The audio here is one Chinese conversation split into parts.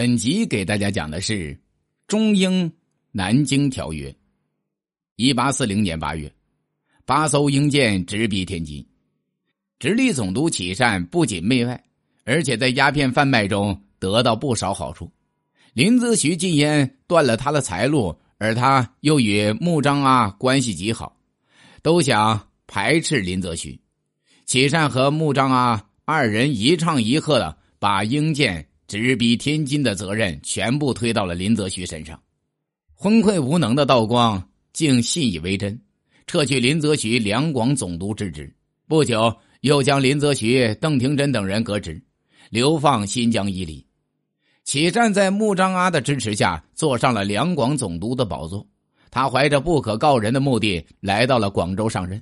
本集给大家讲的是中英南京条约。一八四零年八月，八艘英舰直逼天津，直隶总督启善不仅媚外，而且在鸦片贩卖中得到不少好处。林则徐禁烟断了他的财路，而他又与穆彰阿关系极好，都想排斥林则徐。启善和穆彰阿二人一唱一和的把英舰。直逼天津的责任全部推到了林则徐身上，昏聩无能的道光竟信以为真，撤去林则徐两广总督之职。不久，又将林则徐、邓廷珍等人革职，流放新疆伊犁。启善在穆彰阿的支持下，坐上了两广总督的宝座。他怀着不可告人的目的来到了广州上任。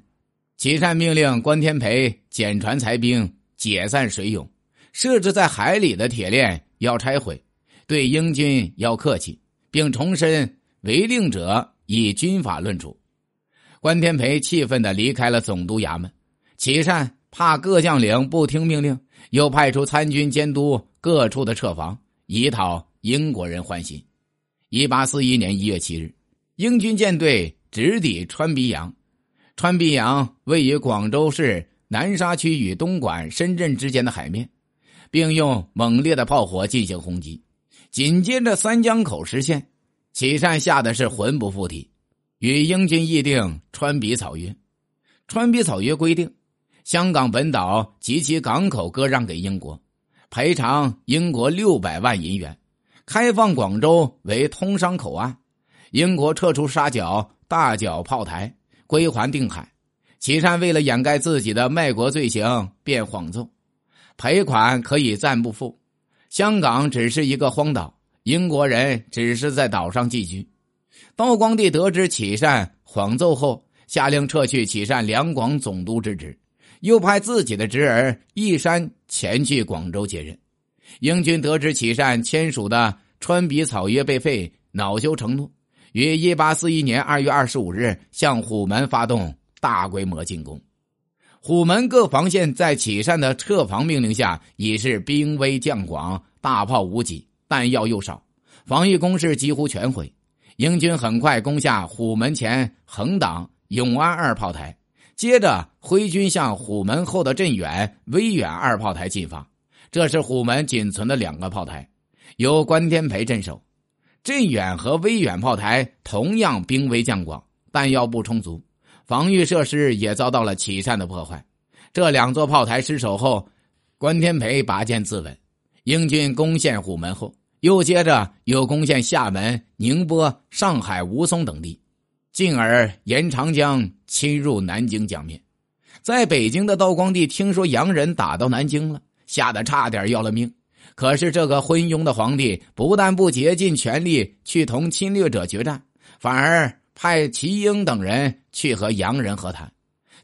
启善命令关天培减船裁兵，解散水勇。设置在海里的铁链要拆毁，对英军要客气，并重申违令者以军法论处。关天培气愤的离开了总督衙门。启善怕各将领不听命令，又派出参军监督各处的撤防，以讨英国人欢心。一八四一年一月七日，英军舰队直抵川鼻洋。川鼻洋位于广州市南沙区与东莞、深圳之间的海面。并用猛烈的炮火进行轰击。紧接着，三江口失陷，启善吓得是魂不附体，与英军议定《川比草约》。《川比草约》规定，香港本岛及其港口割让给英国，赔偿英国六百万银元，开放广州为通商口岸。英国撤出沙角、大角炮台，归还定海。启善为了掩盖自己的卖国罪行，便谎奏。赔款可以暂不付，香港只是一个荒岛，英国人只是在岛上寄居。道光帝得知启善谎奏后，下令撤去启善两广总督之职，又派自己的侄儿义山前去广州接任。英军得知启善签署的《川比草约》被废，恼羞成怒，于一八四一年二月二十五日向虎门发动大规模进攻。虎门各防线在启善的撤防命令下，已是兵微将广，大炮无几，弹药又少，防御工事几乎全毁。英军很快攻下虎门前横挡、永安二炮台，接着挥军向虎门后的镇远、威远二炮台进发。这是虎门仅存的两个炮台，由关天培镇守。镇远和威远炮台同样兵微将广，弹药不充足。防御设施也遭到了启善的破坏。这两座炮台失守后，关天培拔剑自刎。英军攻陷虎门后，又接着又攻陷厦门、宁波、上海、吴淞等地，进而沿长江侵入南京江面。在北京的道光帝听说洋人打到南京了，吓得差点要了命。可是这个昏庸的皇帝不但不竭尽全力去同侵略者决战，反而。派齐英等人去和洋人和谈，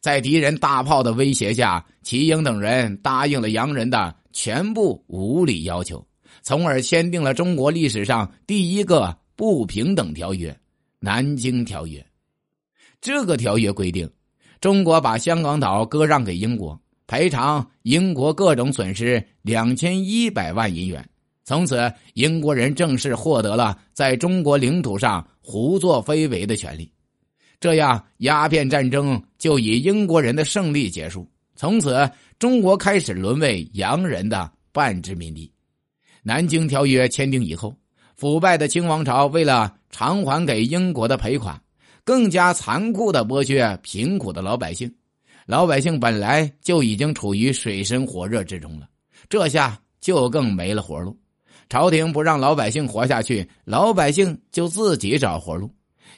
在敌人大炮的威胁下，齐英等人答应了洋人的全部无理要求，从而签订了中国历史上第一个不平等条约《南京条约》。这个条约规定，中国把香港岛割让给英国，赔偿英国各种损失两千一百万银元。从此，英国人正式获得了在中国领土上胡作非为的权利。这样，鸦片战争就以英国人的胜利结束。从此，中国开始沦为洋人的半殖民地。南京条约签订以后，腐败的清王朝为了偿还给英国的赔款，更加残酷的剥削贫苦的老百姓。老百姓本来就已经处于水深火热之中了，这下就更没了活路。朝廷不让老百姓活下去，老百姓就自己找活路。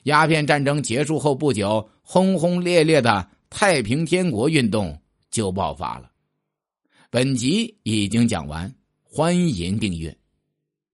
鸦片战争结束后不久，轰轰烈烈的太平天国运动就爆发了。本集已经讲完，欢迎订阅。